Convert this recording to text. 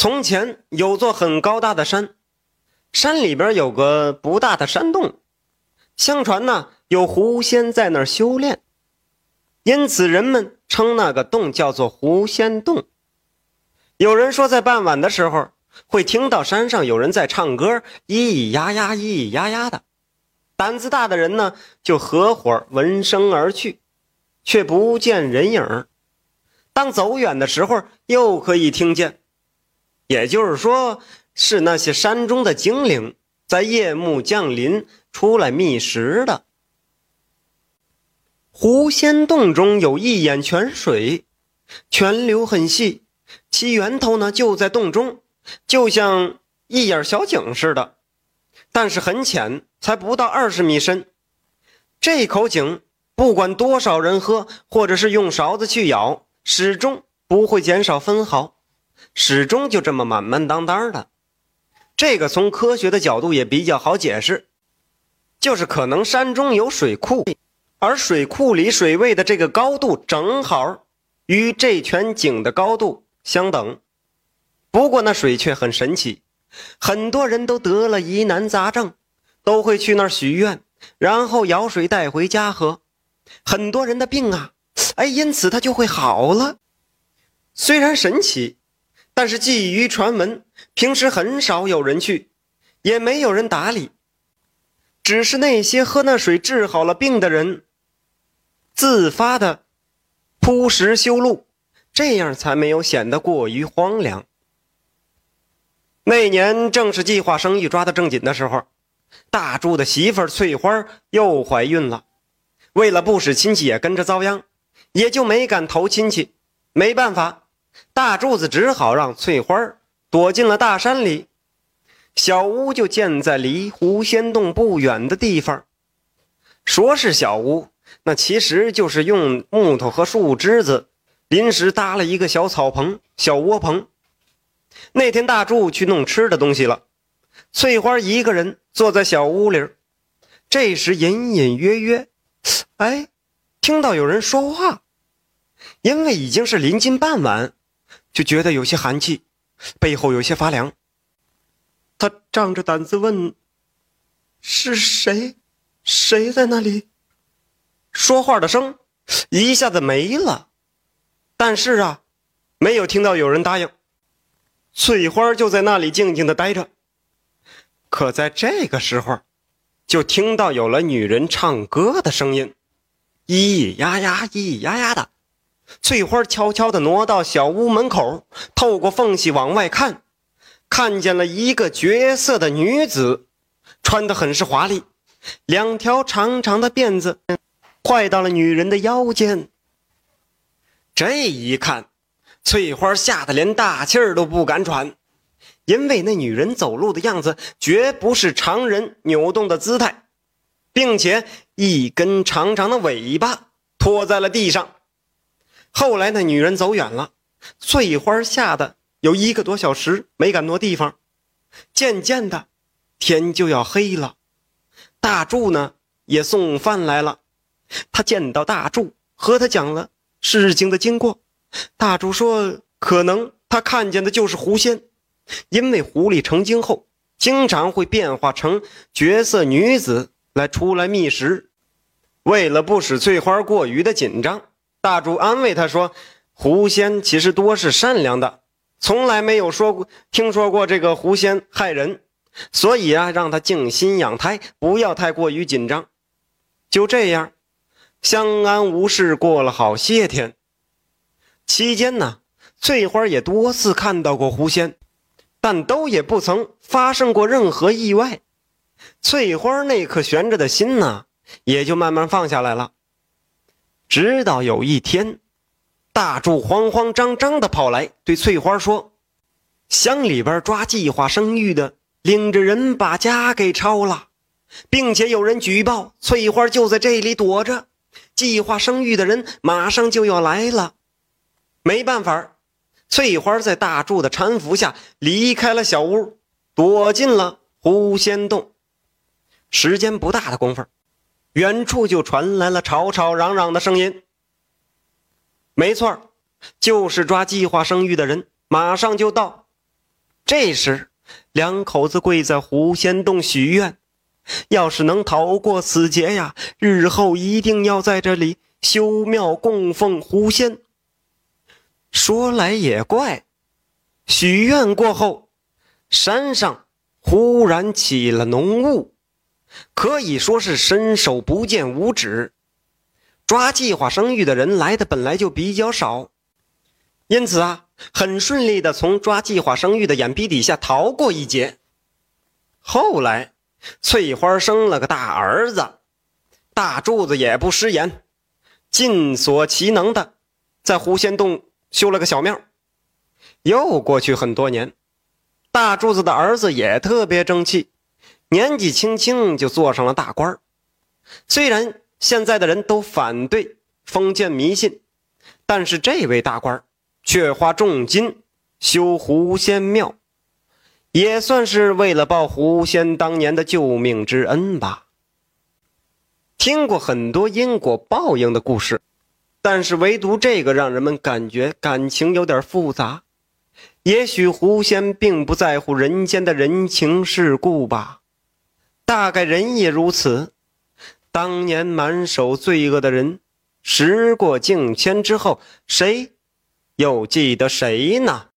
从前有座很高大的山，山里边有个不大的山洞，相传呢有狐仙在那儿修炼，因此人们称那个洞叫做狐仙洞。有人说，在傍晚的时候会听到山上有人在唱歌，咿咿呀呀，咿咿呀呀的。胆子大的人呢，就合伙闻声而去，却不见人影当走远的时候，又可以听见。也就是说，是那些山中的精灵在夜幕降临出来觅食的。狐仙洞中有一眼泉水，泉流很细，其源头呢就在洞中，就像一眼小井似的，但是很浅，才不到二十米深。这口井不管多少人喝，或者是用勺子去舀，始终不会减少分毫。始终就这么满满当当的，这个从科学的角度也比较好解释，就是可能山中有水库，而水库里水位的这个高度正好与这泉井的高度相等。不过那水却很神奇，很多人都得了疑难杂症，都会去那儿许愿，然后舀水带回家喝。很多人的病啊，哎，因此他就会好了。虽然神奇。但是，基于传闻，平时很少有人去，也没有人打理。只是那些喝那水治好了病的人，自发的铺石修路，这样才没有显得过于荒凉。那年正是计划生育抓得正紧的时候，大柱的媳妇翠花又怀孕了。为了不使亲戚也跟着遭殃，也就没敢投亲戚。没办法。大柱子只好让翠花躲进了大山里，小屋就建在离狐仙洞不远的地方。说是小屋，那其实就是用木头和树枝子临时搭了一个小草棚、小窝棚。那天大柱去弄吃的东西了，翠花一个人坐在小屋里。这时隐隐约约，哎，听到有人说话，因为已经是临近傍晚。就觉得有些寒气，背后有些发凉。他仗着胆子问：“是谁？谁在那里？”说话的声一下子没了，但是啊，没有听到有人答应。翠花就在那里静静的待着。可在这个时候，就听到有了女人唱歌的声音，咿咿呀呀，咿咿呀呀的。翠花悄悄地挪到小屋门口，透过缝隙往外看，看见了一个绝色的女子，穿得很是华丽，两条长长的辫子快到了女人的腰间。这一看，翠花吓得连大气儿都不敢喘，因为那女人走路的样子绝不是常人扭动的姿态，并且一根长长的尾巴拖在了地上。后来那女人走远了，翠花吓得有一个多小时没敢挪地方。渐渐的，天就要黑了。大柱呢也送饭来了，他见到大柱，和他讲了事情的经过。大柱说，可能他看见的就是狐仙，因为狐狸成精后经常会变化成绝色女子来出来觅食。为了不使翠花过于的紧张。大柱安慰他说：“狐仙其实多是善良的，从来没有说过听说过这个狐仙害人，所以啊，让他静心养胎，不要太过于紧张。”就这样，相安无事过了好些天。期间呢，翠花也多次看到过狐仙，但都也不曾发生过任何意外。翠花那颗悬着的心呢，也就慢慢放下来了。直到有一天，大柱慌慌张张地跑来，对翠花说：“乡里边抓计划生育的，领着人把家给抄了，并且有人举报翠花就在这里躲着。计划生育的人马上就要来了。”没办法，翠花在大柱的搀扶下离开了小屋，躲进了狐仙洞。时间不大的功夫。远处就传来了吵吵嚷嚷的声音。没错就是抓计划生育的人马上就到。这时，两口子跪在狐仙洞许愿，要是能逃过此劫呀，日后一定要在这里修庙供奉狐仙。说来也怪，许愿过后，山上忽然起了浓雾，可以说是伸手不见五指。抓计划生育的人来的本来就比较少，因此啊，很顺利的从抓计划生育的眼皮底下逃过一劫。后来，翠花生了个大儿子，大柱子也不食言，尽所其能的在狐仙洞修了个小庙。又过去很多年，大柱子的儿子也特别争气，年纪轻轻就做上了大官虽然。现在的人都反对封建迷信，但是这位大官却花重金修狐仙庙，也算是为了报狐仙当年的救命之恩吧。听过很多因果报应的故事，但是唯独这个让人们感觉感情有点复杂。也许狐仙并不在乎人间的人情世故吧，大概人也如此。当年满手罪恶的人，时过境迁之后，谁又记得谁呢？